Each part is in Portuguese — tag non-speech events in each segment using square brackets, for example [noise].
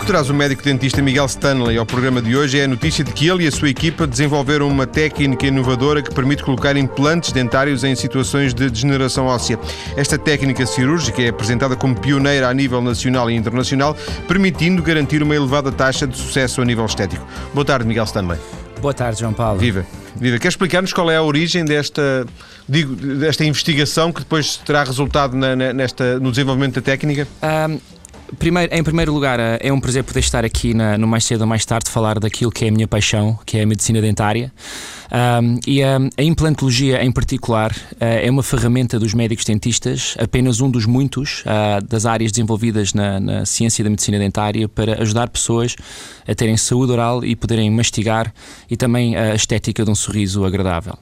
que traz o médico dentista Miguel Stanley ao programa de hoje é a notícia de que ele e a sua equipa desenvolveram uma técnica inovadora que permite colocar implantes dentários em situações de degeneração óssea. Esta técnica cirúrgica é apresentada como pioneira a nível nacional e internacional, permitindo garantir uma elevada taxa de sucesso a nível estético. Boa tarde, Miguel Stanley. Boa tarde, João Paulo. Viva. Viva. Quer explicar-nos qual é a origem desta, digo, desta investigação que depois terá resultado na, nesta, no desenvolvimento da técnica? Um primeiro, em primeiro lugar, eh, é um prazer poder estar aqui na, no Mais Cedo ou Mais Tarde falar daquilo que é a minha paixão, que é a medicina dentária. Um, e a, a, implantologia, em particular, uh, é uma ferramenta dos médicos dentistas, apenas um dos muitos uh, das áreas desenvolvidas na, na, ciência da medicina dentária para ajudar pessoas a terem saúde oral e poderem mastigar e também a estética de um sorriso agradável.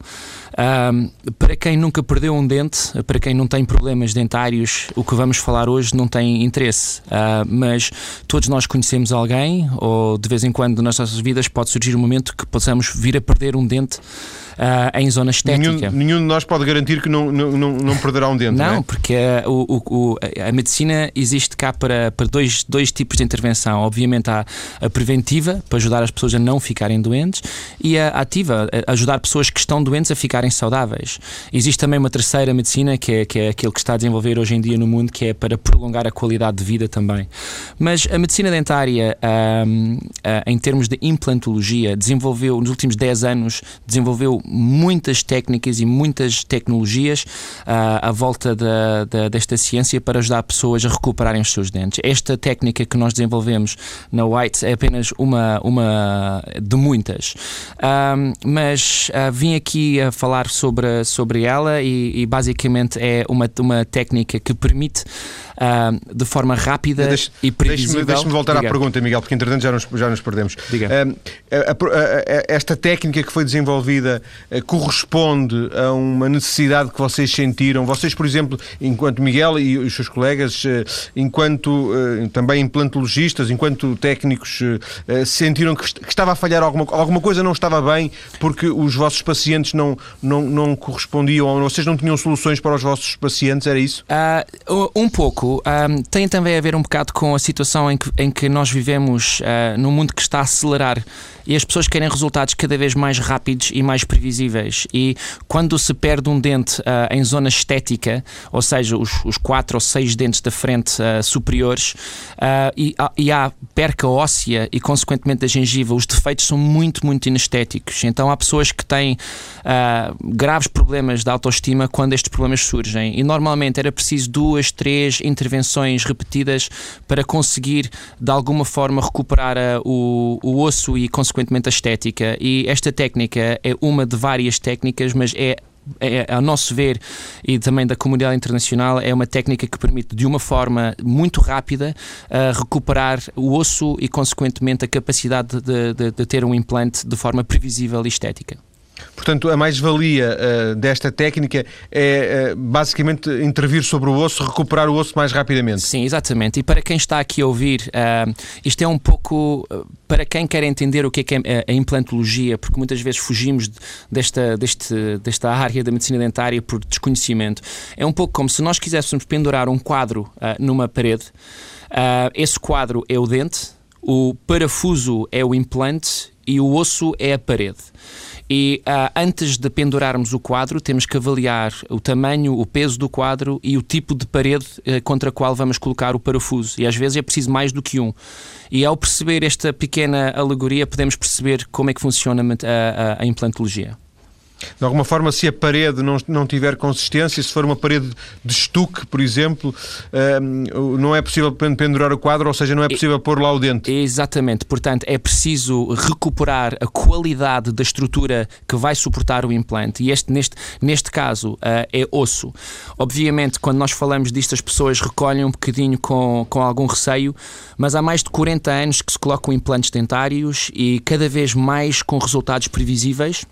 Um, para quem nunca perdeu um dente, para quem não tem problemas dentários, o que vamos falar hoje não tem interesse. Uh, mas todos nós conhecemos alguém, ou de vez em quando nas nossas vidas pode surgir um momento que possamos vir a perder um dente uh, em zona estética. Nenhum, nenhum, de nós pode garantir que não, não, não, não perderá um dente. Não, não é? porque uh, o, o, a medicina existe cá para, para dois, dois tipos de intervenção. Obviamente há a preventiva, para ajudar as pessoas a não ficarem doentes, e a ativa, a ajudar pessoas que estão doentes a ficarem saudáveis. Existe também uma terceira medicina, que é, que é aquilo que está a desenvolver hoje em dia no mundo, que é para prolongar a qualidade de vida também. Mas a medicina dentária, um, uh, em termos de implantologia, desenvolveu, nos últimos 10 anos, desenvolveu muitas técnicas e muitas tecnologias uh, à volta da, da, desta ciência para ajudar pessoas a recuperarem os seus dentes. Esta técnica que nós desenvolvemos na White é apenas uma, uma de muitas. Uh, mas uh, vim aqui a falar sobre, sobre ela e, e basicamente é uma, uma técnica que permite uh, de forma rápida deixe, e previsível. Deixe-me voltar Diga. à pergunta, Miguel, porque entretanto já nos, já nos perdemos. Uh, a, a, a, esta técnica que foi desenvolvida uh, corresponde a uma necessidade que vocês sentiram? Vocês, por exemplo, enquanto Miguel e os seus colegas, enquanto também implantologistas, enquanto técnicos, sentiram que, que estava a falhar alguma, alguma coisa não estava bem porque os vossos pacientes não, não, não correspondiam ou vocês não tinham soluções para os vossos pacientes, era isso? Uh, um pouco um, tem também a ver um bocado com a situação em que, em que nós vivemos uh, num mundo que está a acelerar e as pessoas querem resultados cada vez mais rápidos e mais previsíveis. E quando se perde um dente uh, em zona estética, ou seja, os, os quatro ou seis dentes da frente uh, superiores, e, e há perca óssea e, consequentemente, da gengiva, os defeitos são muito, muito inestéticos. Então há pessoas que têm graves problemas de autoestima quando estes problemas surgem. E normalmente era preciso duas, três intervenções repetidas para conseguir de alguma forma recuperar uh, o, o osso e consequentemente a estética. E esta técnica é uma de várias técnicas, mas é é, a nosso ver e também da comunidade internacional, é uma técnica que permite, de uma forma muito rápida, uh, recuperar o osso e, consequentemente, a capacidade de, de, de ter um implante de forma previsível e estética. Portanto, a mais-valia uh, desta técnica é uh, basicamente intervir sobre o osso, recuperar o osso mais rapidamente. Sim, exatamente. E para quem está aqui a ouvir, uh, isto é um pouco para quem quer entender o que é, que é a implantologia, porque muitas vezes fugimos desta, deste, desta área da medicina dentária por desconhecimento. É um pouco como se nós quiséssemos pendurar um quadro numa parede. esse quadro é o dente, o parafuso é o implante e o osso é a parede. E uh, antes de pendurarmos o quadro, temos que avaliar o tamanho, o peso do quadro e o tipo de parede uh, contra a qual vamos colocar o parafuso. E às vezes é preciso mais do que um. E ao perceber esta pequena alegoria, podemos perceber como é que funciona a, a, a implantologia. De alguma forma, se a parede não, não tiver consistência, se for uma parede de estuque, por exemplo, um, não é possível pendurar o quadro, ou seja, não é possível pôr lá o dente. Exatamente. Portanto, é preciso recuperar a qualidade da estrutura que vai suportar o implante. E este, neste, neste caso, uh, é osso. Obviamente, quando nós falamos disto, as pessoas recolhem um bocadinho com, com algum receio, mas há mais de 40 anos que se colocam implantes dentários e cada vez mais com resultados previsíveis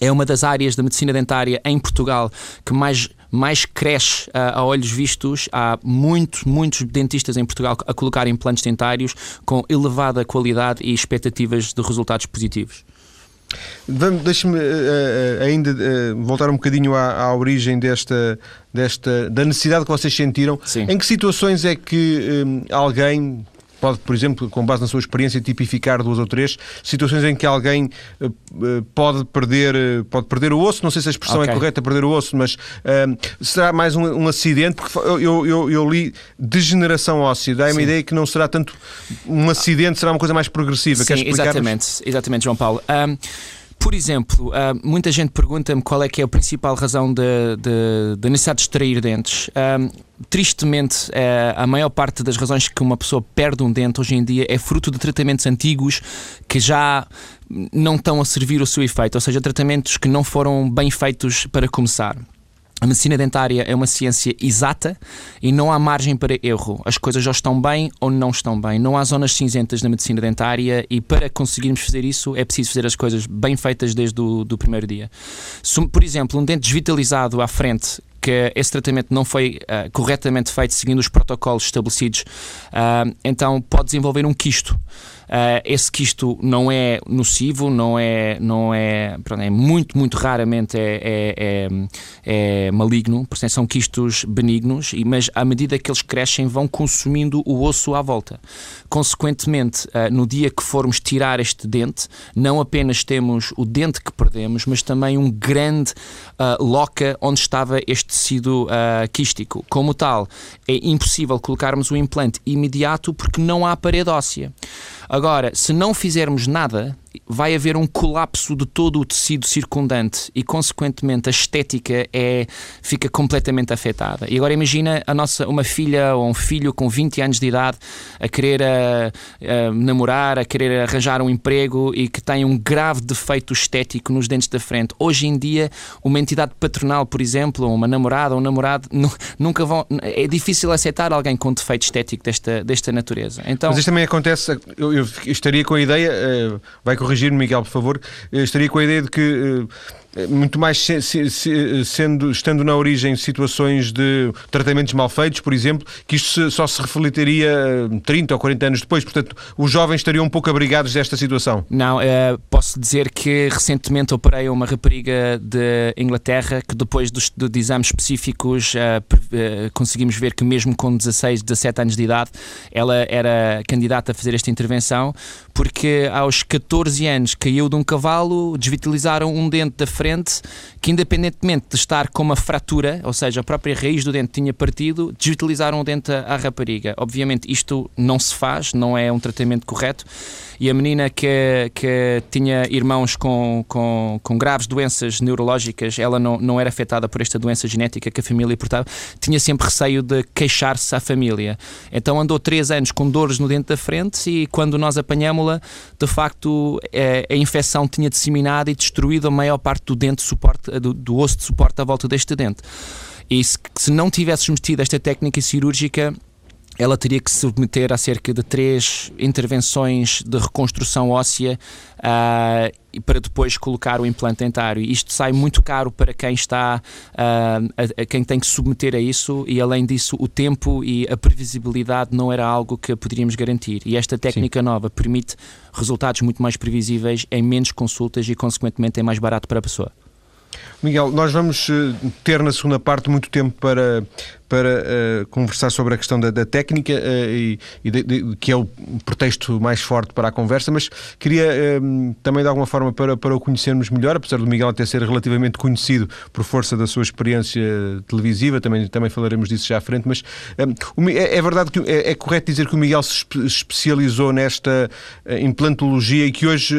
é uma das áreas da medicina dentária em Portugal que mais, mais cresce uh, a olhos vistos. Há muitos, muitos dentistas em Portugal a colocar implantes dentários com elevada qualidade e expectativas de resultados positivos. Deixe-me uh, ainda uh, voltar um bocadinho à, à, origem desta, desta da necessidade que vocês sentiram. Sim. Em que situações é que alguém pode, por exemplo, com base na sua experiência, tipificar duas ou três situações em que alguém uh, pode perder, pode perder o osso, não sei se a expressão é okay. é correta, perder o osso, mas será mais um, um, acidente, porque eu, eu, eu li degeneração óssea, dá-me a ideia que não será tanto um acidente, será uma coisa mais progressiva. Sim, exatamente, exatamente, João Paulo. Um, por exemplo, uh, muita gente pergunta-me qual é que é a principal razão da de, de, de, necessidade de extrair dentes. Tristemente, uh, a maior parte das razões que uma pessoa perde um dente hoje em dia é fruto de tratamentos antigos que já não estão a servir o seu efeito, ou seja, tratamentos que não foram bem feitos para começar. A medicina dentária é uma ciência exata e não há margem para erro. As coisas já estão bem ou não estão bem. Não há zonas cinzentas na medicina dentária e para conseguirmos fazer isso é preciso fazer as coisas bem feitas desde o do primeiro dia. Por exemplo, um dente desvitalizado à frente que esse tratamento não foi uh, corretamente feito seguindo os protocolos estabelecidos, uh, então pode desenvolver um quisto. Uh, esse quisto não é nocivo, não é, não é, pronto, é muito, muito raramente é, é, é, é maligno, portanto são quistos benignos, mas à medida que eles crescem vão consumindo o osso à volta. Consequentemente, uh, no dia que formos tirar este dente, não apenas temos o dente que perdemos, mas também um grande uh, loca onde estava este tecido quístico. Como tal, é impossível colocarmos o implante imediato porque não há parede óssea. Agora, se não fizermos nada, vai haver um colapso de todo o tecido circundante e, consequentemente, a estética é, fica completamente afetada. E agora imagina a nossa, uma filha ou um filho com 20 anos de idade a querer a, a namorar, a querer arranjar um emprego e que tem um grave defeito estético nos dentes da frente. Hoje em dia, uma entidade patronal, por exemplo, uma namorada ou um namorado, nunca vão. É difícil aceitar alguém com defeito estético desta, desta natureza. Então, Mas isto também acontece, eu, eu estaria com a ideia, uh, vai corrigir-me, Miguel, por favor, eu estaria com a ideia de que uh, muito mais se, se, se, sendo, estando na origem situações de tratamentos mal feitos, por exemplo, que isto só se refletiria 30 ou 40 anos depois. Portanto, os jovens estariam um pouco abrigados desta situação. Não, uh, posso dizer que recentemente operei uma rapariga de Inglaterra que depois dos, de exames específicos uh, uh, conseguimos ver que mesmo com 16, 17 anos de idade ela era candidata a fazer esta intervenção porque aos 14 anos caiu de um cavalo, desvitalizaram um dente da frente frente que, independentemente de estar com uma fratura, ou seja, a própria raiz do dente tinha partido, desvitalizaram o dente à rapariga. Obviamente, isto não se faz, não é um tratamento correto. E a menina que, que tinha irmãos com, com, com graves doenças neurológicas, ela não, não era afetada por esta doença genética que a família portava, tinha sempre receio de queixar-se à família. Então andou três anos com dores no dente da frente e quando nós apanhámos-la, de facto, a, é, a infecção tinha disseminado e destruído a maior parte do dente suporte, do, do osso de suporte à volta deste dente. E se, se não tivéssemos metido esta técnica cirúrgica, ela teria que se submeter a cerca de três intervenções de reconstrução óssea uh, para depois colocar o implante dentário. Isto sai muito caro para quem está, uh, a, a, quem tem que submeter a isso e além disso o tempo e a previsibilidade não era algo que poderíamos garantir. E esta técnica Sim. nova permite resultados muito mais previsíveis em menos consultas e consequentemente é mais barato para a pessoa. Miguel, nós vamos eh, ter na segunda parte muito tempo para, para uh, conversar sobre a questão da, da técnica uh, e, e de, de, que é o pretexto mais forte para a conversa, mas queria uh, também de alguma forma para, para o conhecermos melhor, apesar do Miguel até ser relativamente conhecido por força da sua experiência televisiva, também, também falaremos disso já à frente, mas é, é, verdade que é, é, correto dizer que o Miguel se especializou nesta implantologia e que hoje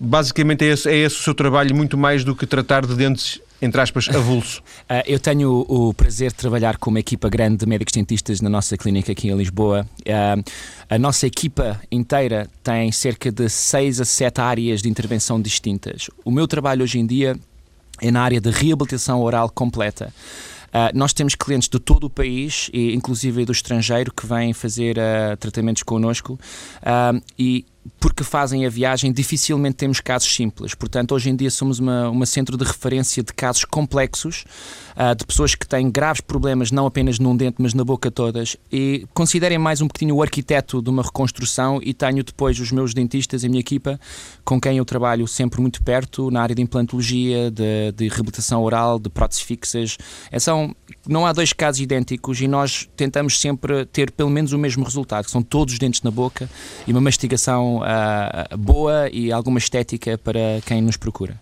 basicamente é esse, é esse o seu trabalho muito mais do que tratar de dentes entre aspas, avulso? Uh, [laughs] eu tenho o, prazer de trabalhar com uma equipa grande de médicos dentistas na nossa clínica aqui em Lisboa. Uh, a nossa equipa inteira tem cerca de 6 a 7 áreas de intervenção distintas. O meu trabalho hoje em dia é na área de reabilitação oral completa. Uh, nós temos clientes de todo o país, e inclusive do estrangeiro, que vêm fazer tratamentos connosco. E porque fazem a viagem, dificilmente temos casos simples. Portanto, hoje em dia somos uma, uma centro de referência de casos complexos, uh, de pessoas que têm graves problemas, não apenas num dente, mas na boca todas. E considerem mais um bocadinho o arquiteto de uma reconstrução e tenho depois os meus dentistas e a minha equipa, com quem eu trabalho sempre muito perto, na área de implantologia, de, de reabilitação oral, de próteses fixas. É, são, não há dois casos idênticos e nós tentamos sempre ter pelo menos o mesmo resultado, que são todos os dentes na boca e uma mastigação uh, boa e alguma estética para quem nos procura.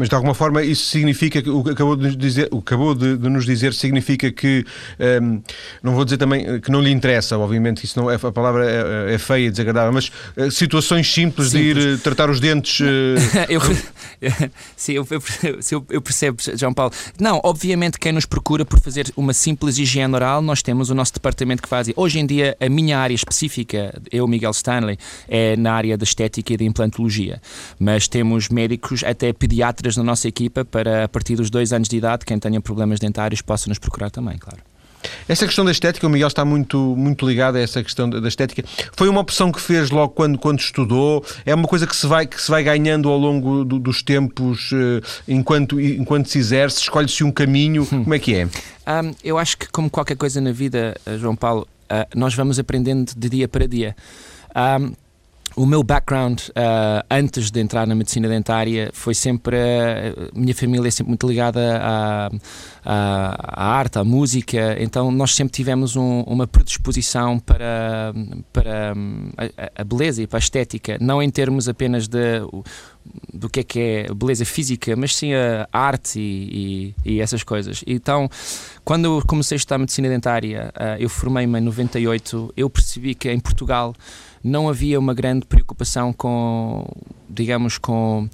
Mas de alguma forma isso significa que o que acabou de nos dizer, o acabou de, de nos dizer significa que um, ehm, não vou dizer também que não lhe interessa, obviamente isso não é a palavra é, é feia e desagradável, mas uh, situações simples, simples, de ir uh, tratar os dentes. Uh, [laughs] eu, [laughs] sim, eu, eu, eu, percebo, João Paulo. Não, obviamente quem nos procura por fazer uma simples higiene oral, nós temos o nosso departamento que faz. Hoje em dia a minha área específica, eu Miguel Stanley, é na área da estética e da implantologia, mas temos médicos até pediatras na nossa equipa para, a partir dos dois anos de idade, quem tenha problemas dentários possa nos procurar também, claro. Essa questão da estética, o Miguel está muito, muito ligado a essa questão da estética. Foi uma opção que fez logo quando, quando estudou? É uma coisa que se vai, que se vai ganhando ao longo do, dos tempos eh, enquanto, enquanto se exerce? Escolhe-se um caminho? Hum. Como é que é? Um, eu acho que, como qualquer coisa na vida, eh, João Paulo, uh, nós vamos aprendendo de dia para dia. Um, o meu background uh, antes de entrar na medicina dentária foi sempre. Uh, minha família é sempre muito ligada à, à, à, arte, à música, então nós sempre tivemos um, uma predisposição para, para um, a, a, beleza e para a estética, não em termos apenas de. Do que é que é beleza física, mas sim a arte e, e, e essas coisas. Então, quando eu comecei a estudar medicina dentária, uh, eu formei-me em 98, eu percebi que em Portugal não havia uma grande preocupação com, digamos, com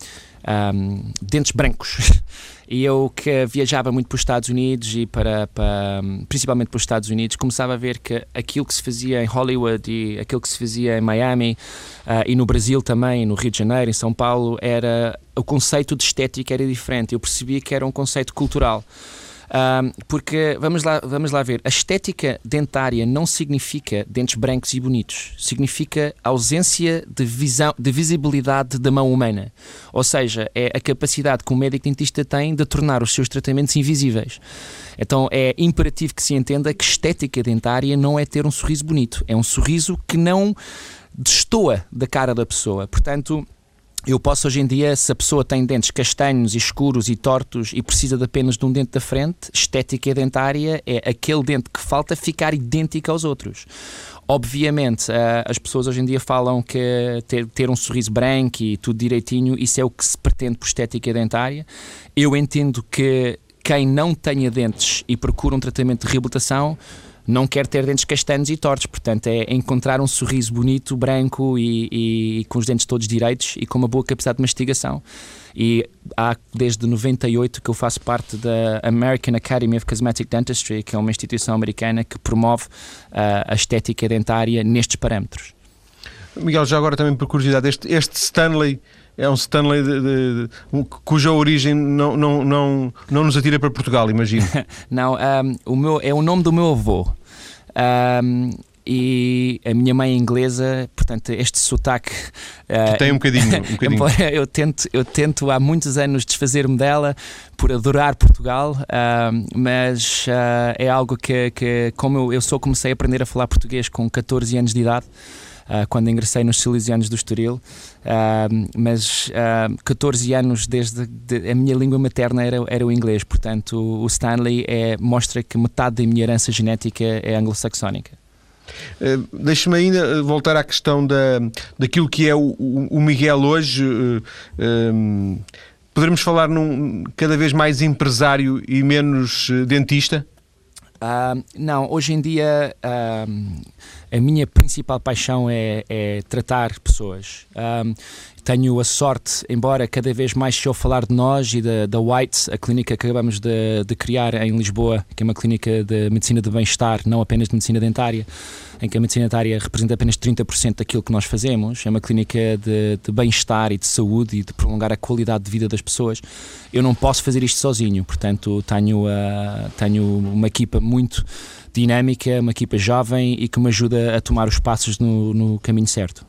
um, dentes brancos. [laughs] E eu que viajava muito para os Estados Unidos e para, para, principalmente para os Estados Unidos, começava a ver que aquilo que se fazia em Hollywood e aquilo que se fazia em Miami uh, e no Brasil também, no Rio de Janeiro, em São Paulo, era o conceito de estética era diferente. Eu percebia que era um conceito cultural porque vamos lá, vamos lá ver, a estética dentária não significa dentes brancos e bonitos, significa ausência de visão, de visibilidade da mão humana. Ou seja, é a capacidade que um médico dentista tem de tornar os seus tratamentos invisíveis. Então é imperativo que se entenda que estética dentária não é ter um sorriso bonito, é um sorriso que não destoa da cara da pessoa. Portanto, eu posso hoje em dia, se a pessoa tem dentes castanhos, escuros e tortos e precisa de apenas de um dente da frente, estética dentária é aquele dente que falta ficar idêntico aos outros. Obviamente, eh, as pessoas hoje em dia falam que ter, ter um sorriso branco e tudo direitinho, isso é o que se pretende por estética dentária. Eu entendo que quem não tenha dentes e procura um tratamento de reabilitação não quer ter dentes castanhos e tortos, portanto é encontrar um sorriso bonito, branco e, e, e com os dentes todos direitos e com uma boa capacidade de mastigação. E há desde 98 que eu faço parte da American Academy of Cosmetic Dentistry, que é uma instituição americana que promove uh, a estética dentária nestes parâmetros. Miguel, já agora também por curiosidade, este, este Stanley é um Stanley de, de, de, cuja origem não, não, não, não nos atira para Portugal, imagino. [laughs] não, um, o meu, é o nome do meu avô. Um, e a minha mãe é inglesa, portanto, este sotaque. Uh, tem um bocadinho. Um [laughs] bocadinho. eu tento, eu tento há muitos anos desfazer-me dela por adorar Portugal, uh, mas uh, é algo que, que como eu, eu só comecei a aprender a falar português com 14 anos de idade. Uh, quando ingressei nos Silesianos do Estoril, uh, mas uh, 14 anos desde de, a minha língua materna era, era o inglês, portanto o Stanley é, mostra que metade da minha herança genética é anglo-saxónica. Uh, Deixe-me ainda voltar à questão da, daquilo que é o, o Miguel hoje. Uh, um, poderemos falar num cada vez mais empresário e menos dentista? Uh, não, hoje em dia uh, a minha principal paixão é, é tratar pessoas. Uh, tenho a sorte, embora cada vez mais se eu falar de nós e da, da White, a clínica que acabamos de, de, criar em Lisboa, que é uma clínica de medicina de bem-estar, não apenas de medicina dentária, em que a medicina dentária representa apenas 30% daquilo que nós fazemos. É uma clínica de, de bem-estar e de saúde e de prolongar a qualidade de vida das pessoas. Eu não posso fazer isto sozinho, portanto, tenho, uh, tenho uma equipa muito dinâmica, uma equipa jovem e que me ajuda a tomar os passos no, no caminho certo.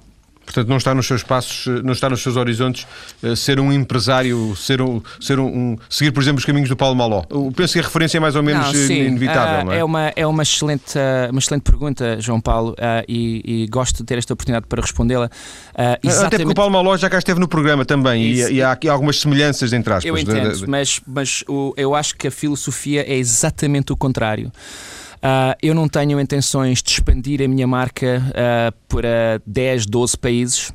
Portanto, não está nos seus passos, não está nos seus horizontes uh, ser um empresário, ser um, ser um, um, seguir, por exemplo, os caminhos do Paulo Maló. Eu penso que a referência é mais ou menos não, inevitável, uh, não é? É uma, é uma, excelente, uma excelente pergunta, João Paulo, e, e, gosto de ter esta oportunidade para respondê-la. Exatamente... Até porque o Paulo Maló já cá esteve no programa também e, e, há aqui algumas semelhanças entre aspas. Eu entendo, de, de... mas, mas o, eu acho que a filosofia é exatamente o contrário. Uh, eu não tenho intenções de expandir a minha marca uh, para 10, 12 países.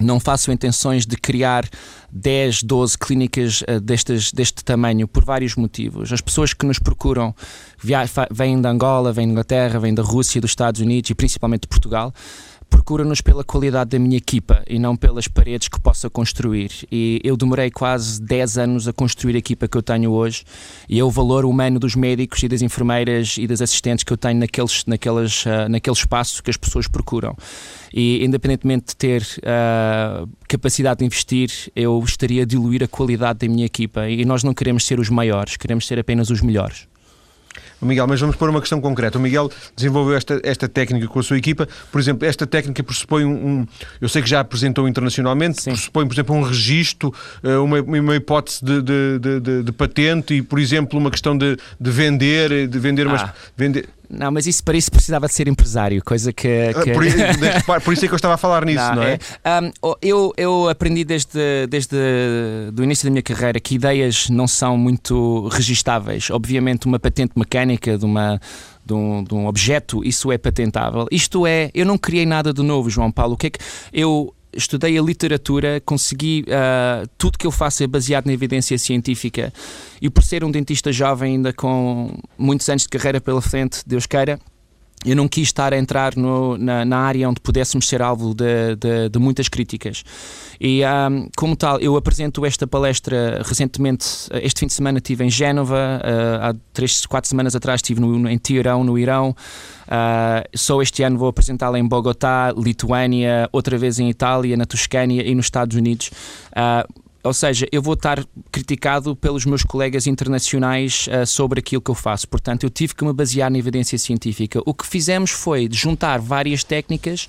Não faço intenções de criar 10, 12 clínicas uh, deste tamanho por vários motivos. As pessoas que nos procuram vêm da Angola, vêm da Inglaterra, vêm da Rússia, dos Estados Unidos e principalmente de Portugal procura-nos pela qualidade da minha equipa e não pelas paredes que possa construir. E eu demorei quase 10 anos a construir a equipa que eu tenho hoje e é o valor humano dos médicos e das enfermeiras e das assistentes que eu tenho naqueles, naquelas, uh, naquele espaço que as pessoas procuram. E independentemente de ter uh, capacidade de investir, eu estaria a diluir a qualidade da minha equipa. E nós não queremos ser os maiores, queremos ser apenas os melhores. Miguel, mas vamos pôr uma questão concreta. O Miguel desenvolveu esta, esta técnica com a sua equipa. Por exemplo, esta técnica pressupõe um. um eu sei que já apresentou internacionalmente, Sim. pressupõe, por exemplo, um registro, eh, uma, uma hipótese de, de, de, de, patente e, por exemplo, uma questão de, de vender, de vender umas. Ah. Vender, não, mas isso para isso precisava de ser empresário, coisa que. Ah, que... Por, isso, [laughs] por, isso é que eu estava a falar nisso, não, não é? é? Um, eu, eu aprendi desde, desde o início da minha carreira que ideias não são muito registáveis. Obviamente, uma patente mecânica de uma. De um, de um objeto, isso é patentável. Isto é, eu não criei nada de novo, João Paulo. O que é que eu estudei a literatura, consegui. Uh, tudo que eu faço é baseado na evidência científica. E por ser um dentista jovem, ainda com muitos anos de carreira pela frente, Deus queira, eu não quis estar a entrar no, na, na, área onde pudéssemos ser alvo de, de, de muitas críticas. E, um, como tal, eu apresento esta palestra recentemente, este fim de semana estive em Génova, uh, há três, quatro semanas atrás estive no, em Teherão, no Irão. Uh, só este ano vou apresentá-la em Bogotá, Lituânia, outra vez em Itália, na Toscânia e nos Estados Unidos. Uh, ou seja, eu vou estar criticado pelos meus colegas internacionais uh, sobre aquilo que eu faço. Portanto, eu tive que me basear na evidência científica. O que fizemos foi juntar várias técnicas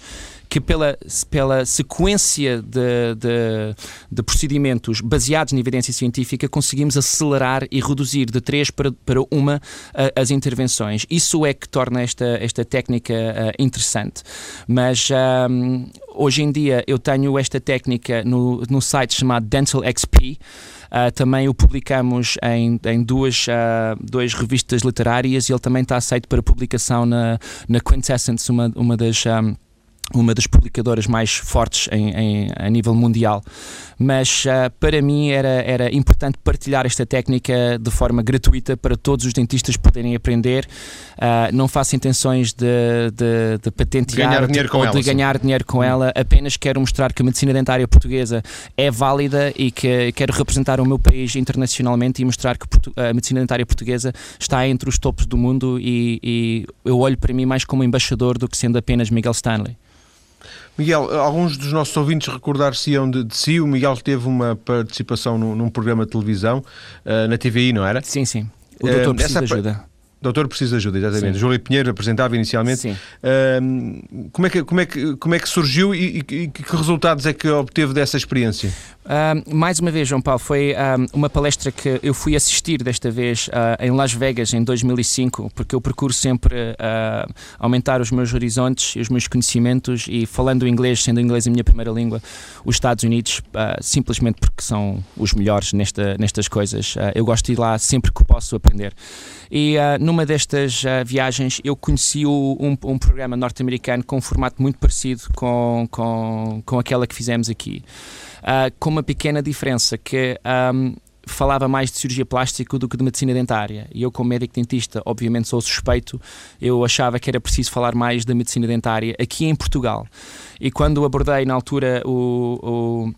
que pela, pela sequência de, de, de, procedimentos baseados na evidência científica conseguimos acelerar e reduzir de três para, para uma uh, as intervenções. Isso é que torna esta, esta técnica uh, interessante. Mas um, hoje em dia eu tenho esta técnica no, no site chamado Dental XP. Uh, também o publicamos em, em duas, uh, duas revistas literárias e ele também está aceito para publicação na, na Quintessence, uma, uma das. Um, uma das publicadoras mais fortes em, em, a nível mundial. Mas uh, para mim era, era importante partilhar esta técnica de forma gratuita para todos os dentistas poderem aprender. Uh, não faço intenções de, de, de patentear ganhar dinheiro com ou ela, de ganhar dinheiro com ela, apenas quero mostrar que a medicina dentária portuguesa é válida e que quero representar o meu país internacionalmente e mostrar que a medicina dentária portuguesa está entre os topos do mundo e, e eu olho para mim mais como embaixador do que sendo apenas Miguel Stanley. Miguel, alguns dos nossos ouvintes recordar-se-ão de, de, si. O Miguel teve uma participação num, num programa de televisão uh, na TVI, não era? Sim, sim. O doutor uh, precisa de ajuda. Doutor precisa de ajuda, exatamente. Júlio Pinheiro apresentava inicialmente. Sim. Uh, como, é que, como, é que, como é que surgiu e, e, e, que resultados é que obteve dessa experiência? Uh, mais uma vez, João Paulo, foi uh, uma palestra que eu fui assistir desta vez em Las Vegas em 2005, porque eu procuro sempre aumentar os meus horizontes e os meus conhecimentos e falando inglês, sendo inglês a minha primeira língua, os Estados Unidos, simplesmente porque são os melhores nesta, nestas coisas. eu gosto de ir lá sempre que posso aprender. E uh, numa destas uh, viagens eu conheci o, um, um, programa norte-americano com um formato muito parecido com, com, com aquela que fizemos aqui. Uh, com uma pequena diferença que um, falava mais de cirurgia plástica do que de medicina dentária. E eu, como médico dentista, obviamente sou suspeito, eu achava que era preciso falar mais da medicina dentária aqui em Portugal. E quando abordei na altura o, o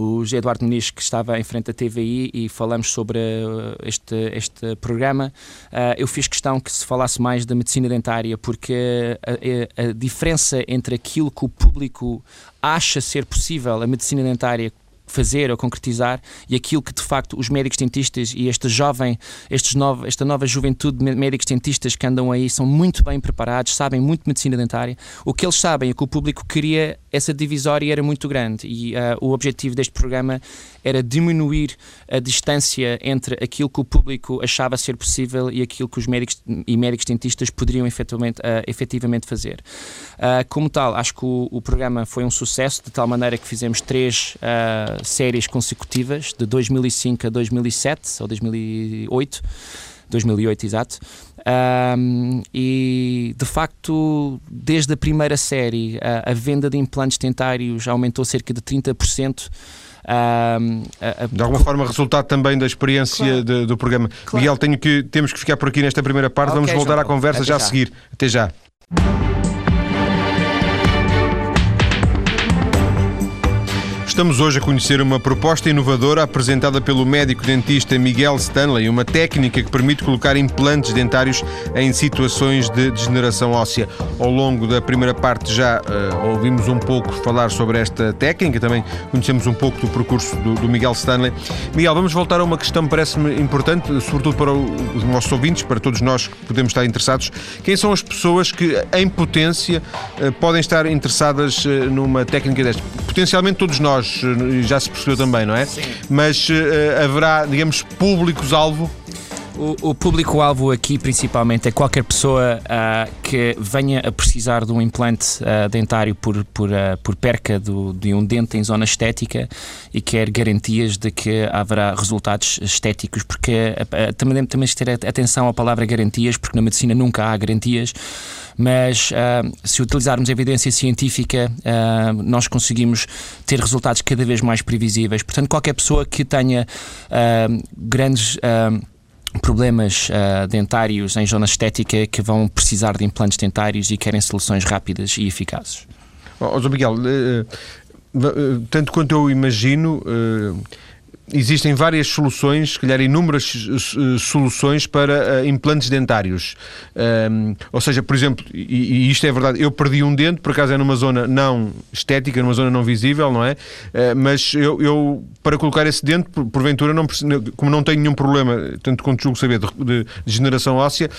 o Eduardo Muniz, que estava em frente à TVI, e falamos sobre uh, este, este programa. Uh, eu fiz questão que se falasse mais da medicina dentária, porque a, a, a diferença entre aquilo que o público acha ser possível, a medicina dentária, fazer ou concretizar e aquilo que de facto os médicos dentistas e esta jovem, estes novo, esta nova juventude de médicos dentistas que andam aí são muito bem preparados, sabem muito medicina dentária. O que eles sabem, o que o público queria essa divisória era muito grande e uh, o objetivo deste programa era diminuir a distância entre aquilo que o público achava ser possível e aquilo que os médicos e médicos dentistas poderiam efetivamente, uh, efetivamente fazer. Uh, como tal, acho que o, o, programa foi um sucesso, de tal maneira que fizemos três séries consecutivas, de 2005 a 2007 ou 2008. 2008, exato. Um, e de facto, desde a primeira série, a, a, venda de implantes dentários aumentou cerca de 30%. Um, a, a... De alguma forma, resultado também da experiência claro. de, do programa. Claro. Miguel, tenho que, temos que ficar por aqui nesta primeira parte. Okay, Vamos voltar João, à conversa já, já a seguir. Até já. Estamos hoje a conhecer uma proposta inovadora apresentada pelo médico dentista Miguel Stanley, uma técnica que permite colocar implantes dentários em situações de degeneração óssea. Ao longo da primeira parte já uh, ouvimos um pouco falar sobre esta técnica, também conhecemos um pouco do percurso do, do Miguel Stanley. Miguel, vamos voltar a uma questão que parece-me importante, sobretudo para os nossos ouvintes, para todos nós que podemos estar interessados. Quem são as pessoas que, em potência, uh, podem estar interessadas uh, numa técnica desta? Potencialmente todos nós eh, já se percebeu também, não é? Sim. Mas uh, haverá, digamos, públicos-alvo? O, o público-alvo aqui, principalmente, é qualquer pessoa uh, que venha a precisar de um implante uh, dentário por, por, uh, por perca do, de um dente em zona estética e quer garantias de que haverá resultados estéticos, porque também temos que ter atenção à palavra garantias, porque na medicina nunca há garantias mas uh, se utilizarmos evidência científica, uh, nós conseguimos ter resultados cada vez mais previsíveis. Portanto, qualquer pessoa que tenha uh, grandes problemas uh, dentários em zona estética que vão precisar de implantes dentários e querem soluções rápidas e eficazes. Oh, Miguel, uh, uh, tanto quanto eu imagino existem várias soluções, se calhar inúmeras uh, soluções para uh, implantes dentários. Um, ou seja, por exemplo, e, e, isto é verdade, eu perdi um dente, por acaso é numa zona não estética, numa zona não visível, não é? Uh, mas eu, eu, para colocar esse dente, porventura, não, como não tenho nenhum problema, tanto quanto julgo saber, de, de degeneração óssea,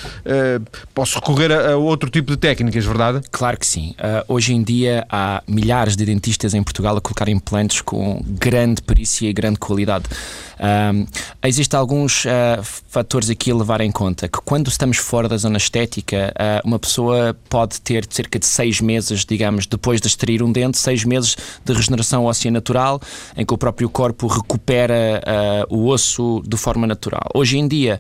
posso recorrer a, a, outro tipo de técnicas, verdade? Claro que sim. hoje em dia há milhares de dentistas em Portugal a colocar implantes com grande perícia e grande qualidade Um, existem alguns uh, fatores aqui a levar em conta, que quando estamos fora da zona estética, uh, uma pessoa pode ter cerca de seis meses, digamos, depois de extrair um dente, seis meses de regeneração óssea natural, em que o próprio corpo recupera uh, o osso de forma natural. Hoje em dia,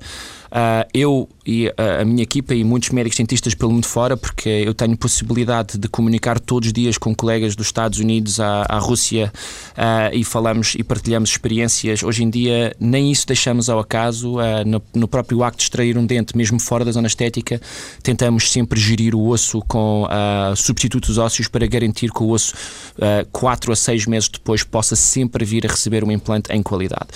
Uh, eu e uh, a minha equipa e muitos médicos dentistas pelo mundo fora, porque eu tenho possibilidade de comunicar todos os dias com colegas dos Estados Unidos à, à Rússia uh, e falamos e partilhamos experiências. Hoje em dia, nem isso deixamos ao acaso. No, no, próprio acto de extrair um dente, mesmo fora da zona estética, tentamos sempre gerir o osso com substitutos ósseos para garantir que o osso, uh, 4 a 6 meses depois, possa sempre vir a receber um implante em qualidade.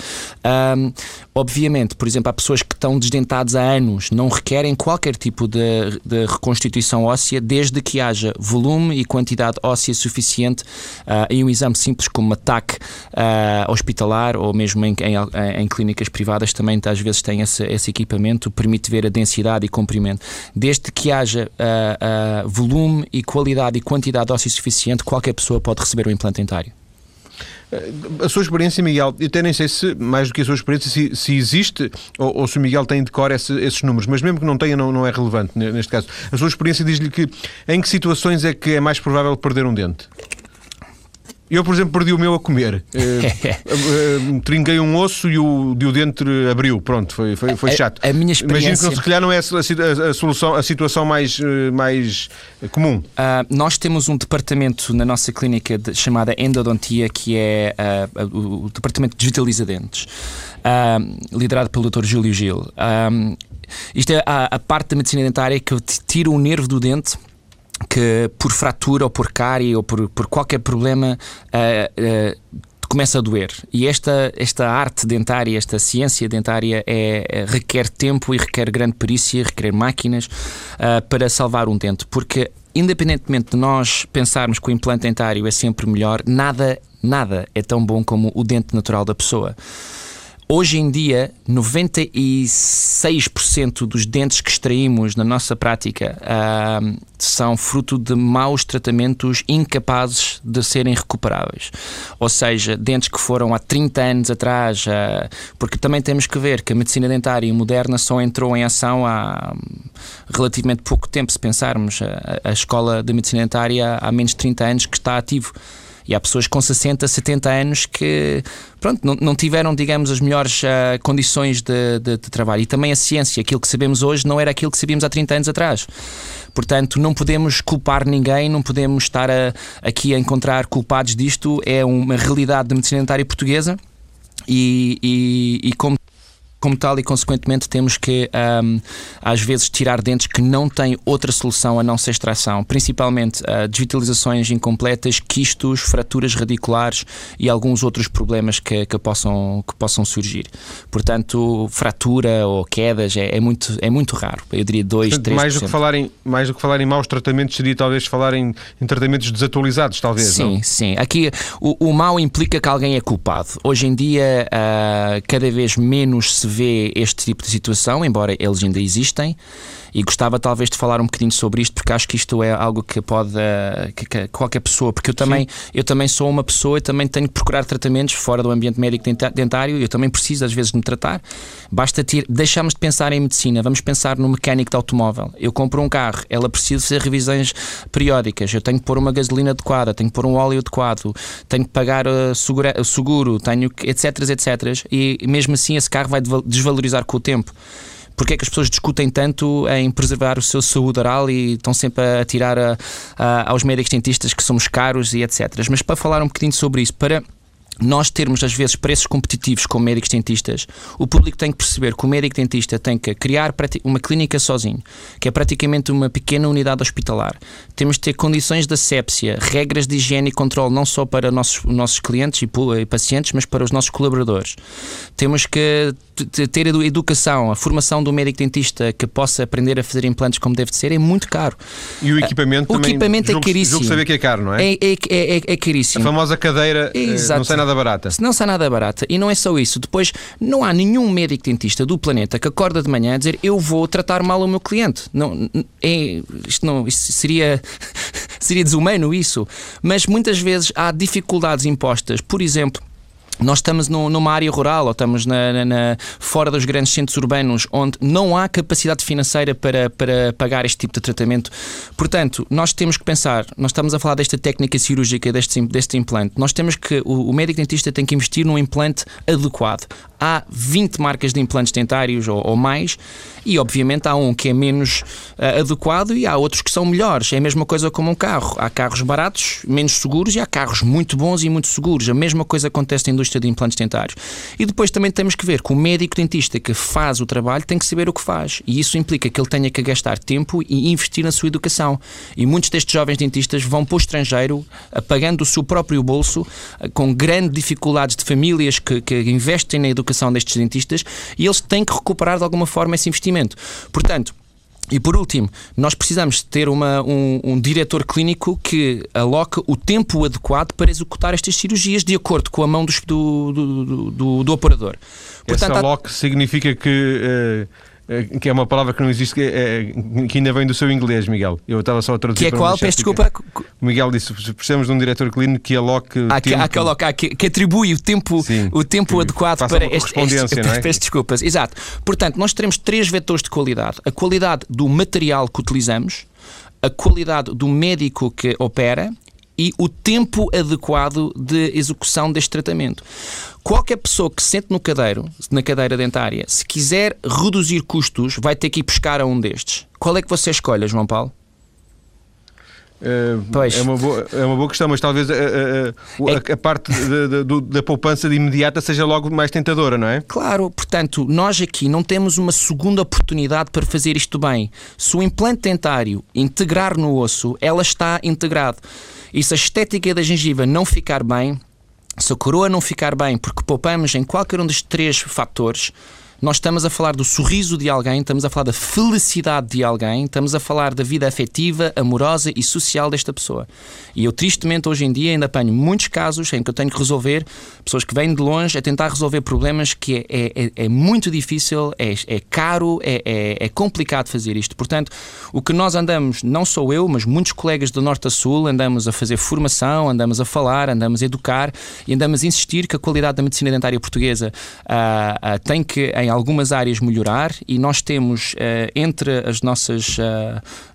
obviamente, por exemplo, há pessoas que estão desdentadas há anos não requerem qualquer tipo de, de reconstituição óssea, desde que haja volume e quantidade óssea suficiente uh, em um exame simples como TAC uh, hospitalar ou mesmo em, em, em, clínicas privadas também às vezes tem esse, esse, equipamento, permite ver a densidade e comprimento. Desde que haja uh, volume e qualidade e quantidade óssea suficiente, qualquer pessoa pode receber um implante dentário. Eh, a sua experiência, Miguel, eu até nem sei se, mais do que a sua experiência, se, se existe ou, ou, se o Miguel tem de cor esse, esses números, mas mesmo que não tenha, não, não é relevante neste caso. A sua experiência diz-lhe que em que situações é que é mais provável perder um dente? Eu, por exemplo, perdi o meu a comer. Uh, [laughs] trinquei um osso e o, e o dente abriu. Pronto, foi, foi, foi chato. A, a minha experiência... Imagino que se calhar não é a, a, a, solução, a situação mais, eh, mais comum. Uh, nós temos um departamento na nossa clínica de, chamada Endodontia, que é uh, o, o, departamento de digitaliza dentes, liderado pelo Dr. Júlio Gil. isto é a, a parte da medicina dentária que tira o nervo do dente que por fratura ou por cárie ou por, por qualquer problema uh, uh, começa a doer. E esta, esta arte dentária, esta ciência dentária é, é requer tempo e requer grande perícia, requer máquinas uh, para salvar um dente, porque independentemente de nós pensarmos que o implante dentário é sempre melhor, nada, nada é tão bom como o dente natural da pessoa. Hoje em dia, 96% dos dentes que extraímos na nossa prática uh, são fruto de maus tratamentos incapazes de serem recuperáveis. Ou seja, dentes que foram há 30 anos atrás, uh, porque também temos que ver que a medicina dentária moderna só entrou em ação há relativamente pouco tempo, se pensarmos. A, a Escola de Medicina Dentária há menos de 30 anos que está ativo. E há pessoas com 60, 70 anos que pronto, não, não tiveram, digamos, as melhores uh, condições de, de, de, trabalho. E também a ciência, aquilo que sabemos hoje, não era aquilo que sabíamos há 30 anos atrás. Portanto, não podemos culpar ninguém, não podemos estar a, aqui a encontrar culpados disto. É uma realidade da medicina dentária portuguesa. E, e, e como como tal e consequentemente temos que um, às vezes tirar dentes que não têm outra solução a não ser extração, principalmente uh, desvitalizações incompletas, quistos, fraturas radiculares e alguns outros problemas que, que, possam, que possam surgir. Portanto, fratura ou quedas é, é muito, é muito raro. Eu diria 2, Portanto, 3%. Mais do, que falar em, mais do que falar em maus tratamentos, seria talvez falar em, em tratamentos desatualizados, talvez. Sim, não? sim. Aqui o, o mal implica que alguém é culpado. Hoje em dia, uh, cada vez menos se vê este tipo de situação, embora eles ainda existem, e gostava talvez de falar um bocadinho sobre isto, porque acho que isto é algo que pode eh, que, que qualquer pessoa, porque eu também, eu também sou uma pessoa, e também tenho que procurar tratamentos fora do ambiente médico dentário, eu também preciso às vezes de me tratar. Basta ter, deixarmos de pensar em medicina, vamos pensar no mecânico de automóvel. Eu compro um carro, ela precisa fazer revisões periódicas, eu tenho que pôr uma gasolina adequada, tenho que pôr um óleo adequado, tenho que pagar uh, segura, seguro, tenho que, etc, etc. E mesmo assim esse carro vai desvalorizar com o tempo porque é que as pessoas discutem tanto em preservar o seu saúde oral e estão sempre a tirar a, a, aos médicos dentistas que somos caros e etc. Mas para falar um bocadinho sobre isso, para nós termos às vezes preços competitivos com médicos dentistas, o público tem que perceber que o médico dentista tem que criar uma clínica sozinho, que é praticamente uma pequena unidade hospitalar. Temos de ter condições de asepsia, regras de higiene e controle não só para nossos, nossos clientes e pacientes, mas para os nossos colaboradores. Temos que ter a educação, a formação do médico dentista que possa aprender a fazer implantes como deve ser é muito caro. E o equipamento o também, equipamento é julgo, é caríssimo. Julgo saber que é caro, não é? É, é, é, é caríssimo. A famosa cadeira eh, Exato. não sai nada barata. Não sai nada barata. E não é só isso. Depois, não há nenhum médico dentista do planeta que acorda de manhã a dizer eu vou tratar mal o meu cliente. Não, é, isto não, isto seria, [laughs] seria desumano isso. Mas muitas vezes há dificuldades impostas. Por exemplo, nós estamos no, numa área rural ou estamos na, na, na, fora dos grandes centros urbanos onde não há capacidade financeira para, para pagar este tipo de tratamento. Portanto, nós temos que pensar, nós estamos a falar desta técnica cirúrgica, deste, deste implante, nós temos que, o, o médico dentista tem que investir num implante adequado. Há 20 marcas de implantes dentários ou, ou mais e, obviamente, há um que é menos uh, adequado e há outros que são melhores. É a mesma coisa como um carro. Há carros baratos, menos seguros e há carros muito bons e muito seguros. A mesma coisa acontece na indústria de implantes dentários. E depois também temos que ver que o médico dentista que faz o trabalho tem que saber o que faz. E isso implica que ele tenha que gastar tempo e investir na sua educação. E muitos destes jovens dentistas vão para o estrangeiro, pagando o seu próprio bolso, com grandes dificuldades de famílias que, que investem na educação destes dentistas, e eles têm que recuperar de alguma forma esse investimento. Portanto, e por último, nós precisamos ter uma, um, um, diretor clínico que aloque o tempo adequado para executar estas cirurgias de acordo com a mão dos, do, do, do, do, operador. Portanto, Esse aloque há... significa que. Uh que é uma palavra que não existe, que, é, que ainda vem do seu inglês, Miguel. Eu estava só a traduzir. Que é qual? Peço desculpa. O Miguel disse: precisamos de um diretor clínico que aloque. Ah, que, ah, que, aloque, ah, que, que, atribui o tempo, Sim, o tempo adequado para este. este é? Peço desculpas. Exato. Portanto, nós teremos três vetores de qualidade: a qualidade do material que utilizamos, a qualidade do médico que opera e o tempo adequado de execução deste tratamento. Qualquer pessoa que se sente no cadeiro, na cadeira dentária, se quiser reduzir custos, vai ter que ir pescar a um destes. Qual é que você escolhe, João Paulo? Uh, é, uma boa, é uma boa questão, mas talvez a, a, a, é... a parte da, da, da, poupança de imediata seja logo mais tentadora, não é? Claro, portanto, nós aqui não temos uma segunda oportunidade para fazer isto bem. Se o implante dentário integrar no osso, ela está integrado. E se a estética da gengiva não ficar bem, se a coroa não ficar bem, porque poupamos em qualquer um dos três fatores, nós estamos a falar do sorriso de alguém, estamos a falar da felicidade de alguém, estamos a falar da vida afetiva, amorosa e social desta pessoa. E eu, tristemente, hoje em dia ainda apanho muitos casos em que eu tenho que resolver pessoas que vêm de longe a tentar resolver problemas que é, é, é, é muito difícil, é, é caro, é, é, é complicado fazer isto. Portanto, o que nós andamos, não sou eu, mas muitos colegas do Norte a Sul, andamos a fazer formação, andamos a falar, andamos a educar e andamos a insistir que a qualidade da medicina dentária portuguesa uh, uh, tem que, em algumas áreas, melhorar e nós temos uh, entre as nossas,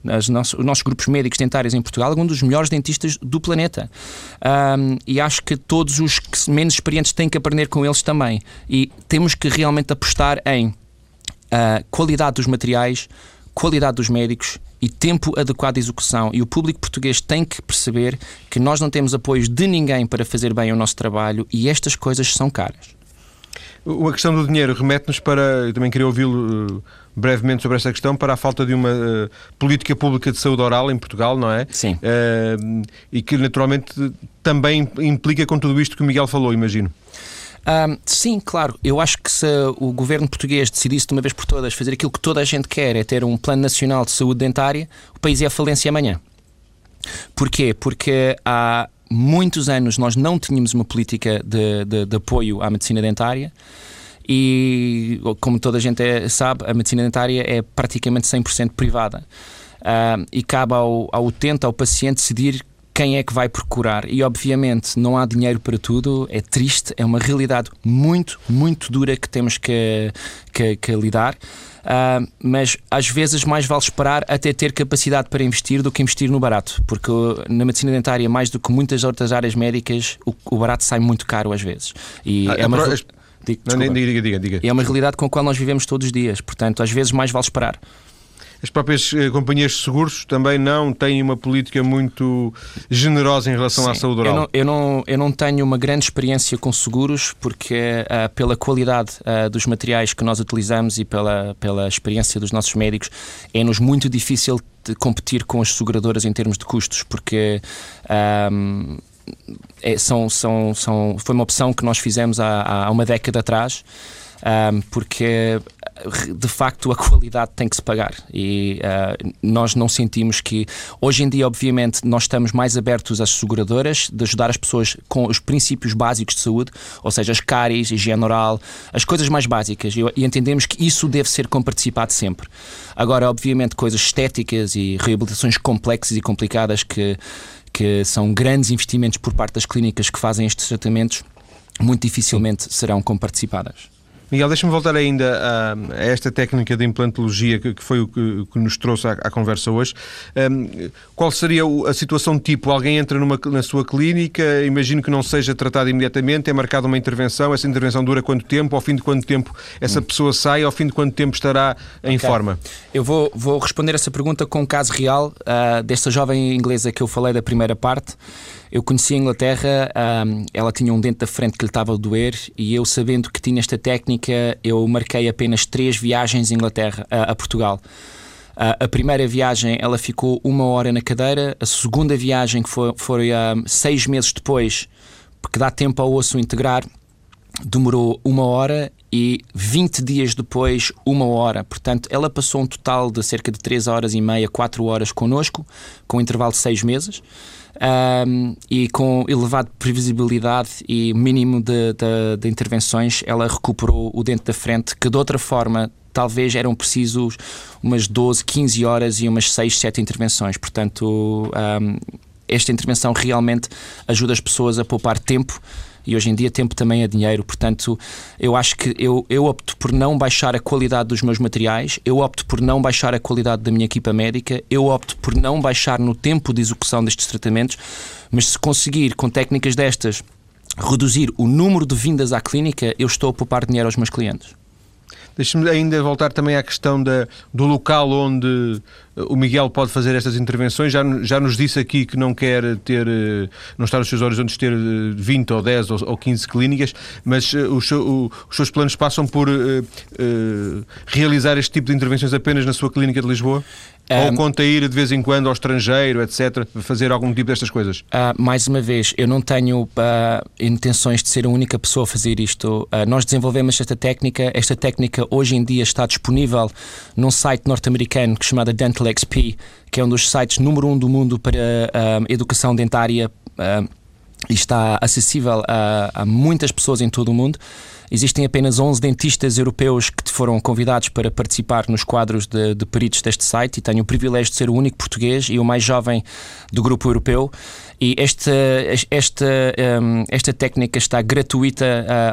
as nossos, os nossos grupos médicos dentários em Portugal um dos melhores dentistas do planeta. Um, e acho que todos os que menos experientes têm que aprender com eles também. E temos que realmente apostar em qualidade dos materiais, qualidade dos médicos e tempo adequado de execução. E o público português tem que perceber que nós não temos apoios de ninguém para fazer bem o nosso trabalho e estas coisas são caras. A questão do dinheiro remete-nos para. Eu também queria ouvi-lo uh, brevemente sobre esta questão, para a falta de uma uh, política pública de saúde oral em Portugal, não é? Sim. Uh, e que naturalmente também implica com tudo isto que o Miguel falou, imagino. Um, sim, claro. Eu acho que se o governo português decidisse de uma vez por todas fazer aquilo que toda a gente quer, é ter um plano nacional de saúde dentária, o país ia à falência amanhã. Porquê? Porque há muitos anos nós não tínhamos uma política de, de, de apoio à medicina dentária e, como toda a gente é, sabe, a medicina dentária é praticamente 100% privada. Uh, e cabe ao, ao utente, ao paciente, decidir quem é que vai procurar. E obviamente não há dinheiro para tudo, é triste, é uma realidade muito, muito dura que temos que, que, que lidar. Uh, mas às vezes mais vale esperar até ter capacidade para investir do que investir no barato, porque na medicina dentária, mais do que muitas outras áreas médicas, o, o barato sai muito caro às vezes. E ah, é uma. Digo, não, diga, diga, diga. É uma realidade com a qual nós vivemos todos os dias, portanto, às vezes mais vale esperar. As próprias eh, companhias de seguros também não têm uma política muito generosa em relação Sim, à saúde oral. Eu não, eu, não, eu não tenho uma grande experiência com seguros porque, uh, pela qualidade uh, dos materiais que nós utilizamos e pela, pela experiência dos nossos médicos, é-nos muito difícil de competir com as seguradoras em termos de custos, porque. Um, é, são, são, são, foi uma opção que nós fizemos há, há uma década atrás um, porque de facto a qualidade tem que se pagar e uh, nós não sentimos que hoje em dia obviamente nós estamos mais abertos às seguradoras de ajudar as pessoas com os princípios básicos de saúde, ou seja, as cáries, higiene oral, as coisas mais básicas e, e entendemos que isso deve ser comparticipado sempre. Agora, obviamente, coisas estéticas e reabilitações complexas e complicadas que, que são grandes investimentos por parte das clínicas que fazem estes tratamentos, muito dificilmente serão comparticipadas. Miguel, deixa-me voltar ainda a, a, esta técnica de implantologia que, que foi o que, que, nos trouxe à, à conversa hoje. Um, qual seria a situação tipo? Alguém entra numa, na sua clínica, imagino que não seja tratado imediatamente, é marcada uma intervenção, essa intervenção dura quanto tempo? Ao fim de quanto tempo essa hum. pessoa sai? Ao fim de quanto tempo estará em okay. forma? Eu vou, vou responder essa pergunta com um caso real uh, desta jovem inglesa que eu falei da primeira parte. Eu conheci a Inglaterra, um, ela tinha um dente da frente que lhe estava a doer e eu, sabendo que tinha esta técnica, eu marquei apenas três viagens Inglaterra, a, a Portugal. a primeira viagem ela ficou uma hora na cadeira, a segunda viagem, que foi, foi seis meses depois, porque dá tempo ao osso integrar, demorou uma hora e 20 dias depois, uma hora. Portanto, ela passou um total de cerca de 3 horas e meia, 4 horas connosco, com um intervalo de 6 meses um, e com elevada previsibilidade e mínimo de, de, de, intervenções, ela recuperou o dente da frente, que de outra forma talvez eram precisos umas 12, 15 horas e umas 6, 7 intervenções. Portanto, um, esta intervenção realmente ajuda as pessoas a poupar tempo e hoje em dia tempo também é dinheiro. Portanto, eu acho que eu, eu opto por não baixar a qualidade dos meus materiais, eu opto por não baixar a qualidade da minha equipa médica, eu opto por não baixar no tempo de execução destes tratamentos, mas se conseguir com técnicas destas reduzir o número de vindas à clínica, eu estou a poupar dinheiro aos meus clientes. Deixe-me ainda voltar também à questão da, do local onde o Miguel pode fazer estas intervenções. Já, já nos disse aqui que não quer ter, eh, não está nos seus horizontes ter 20 eh, ou 10 ou, ou 15 clínicas, mas os, os, seus planos passam por uh, uh, realizar este tipo de intervenções apenas na sua clínica de Lisboa? Ou conta ir de vez em quando ao estrangeiro, etc., fazer algum tipo destas coisas? Uh, mais uma vez, eu não tenho uh, intenções de ser a única pessoa a fazer isto. Uh, nós desenvolvemos esta técnica. Esta técnica hoje em dia está disponível num site norte-americano chamado Dental XP, que é um dos sites número um do mundo para educação dentária e está acessível a, a muitas pessoas em todo o mundo. Existem apenas 11 dentistas europeus que foram convidados para participar nos quadros de, de peritos deste site e tenho o privilégio de ser o único português e o mais jovem do grupo europeu. E esta, esta, um, esta técnica está gratuita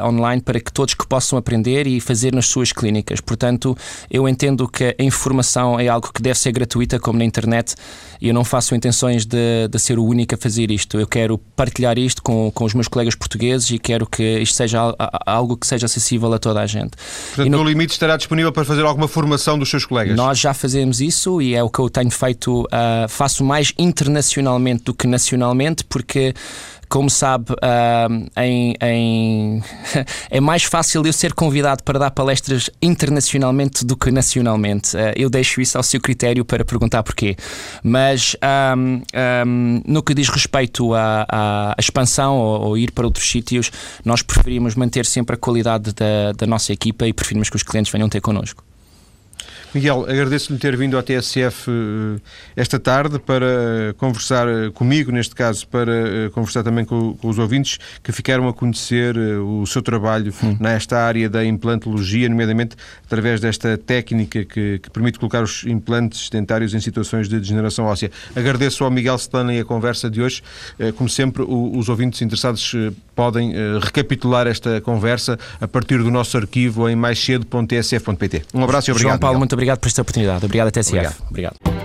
uh, online para que todos que possam aprender e fazer nas suas clínicas. Portanto, eu entendo que a informação é algo que deve ser gratuita, como na internet, e eu não faço intenções de, de ser o único a fazer isto. Eu quero partilhar isto com, com os meus colegas portugueses e quero que isto seja algo que seja acessível a toda a gente. Portanto, no, no limite estará disponível para fazer alguma formação dos seus colegas? Nós já fazemos isso e é o que eu tenho feito, uh, faço mais internacionalmente do que nacionalmente porque como sabe, uh, em, em [laughs] é mais fácil eu ser convidado para dar palestras internacionalmente do que nacionalmente. Uh, eu deixo isso ao seu critério para perguntar porquê. Mas um, um, no que diz respeito à, à expansão ou, ou, ir para outros sítios, nós preferimos manter sempre a qualidade da, da nossa equipa e preferimos que os clientes venham ter connosco. Miguel, agradeço-lhe ter vindo ao TSF eh, esta tarde para conversar eh, comigo, neste caso, para eh, conversar também com, com os ouvintes que ficaram a conhecer o seu trabalho hum. nesta área da implantologia, nomeadamente através desta técnica que, que, permite colocar os implantes dentários em situações de degeneração óssea. Agradeço ao Miguel Stelana e a conversa de hoje. Como sempre, os ouvintes interessados podem recapitular esta conversa a partir do nosso arquivo em maiscedo.tsf.pt. Um abraço e obrigado. João Paulo, Miguel. muito obrigado por esta oportunidade. Obrigado, TSF. Obrigado. obrigado.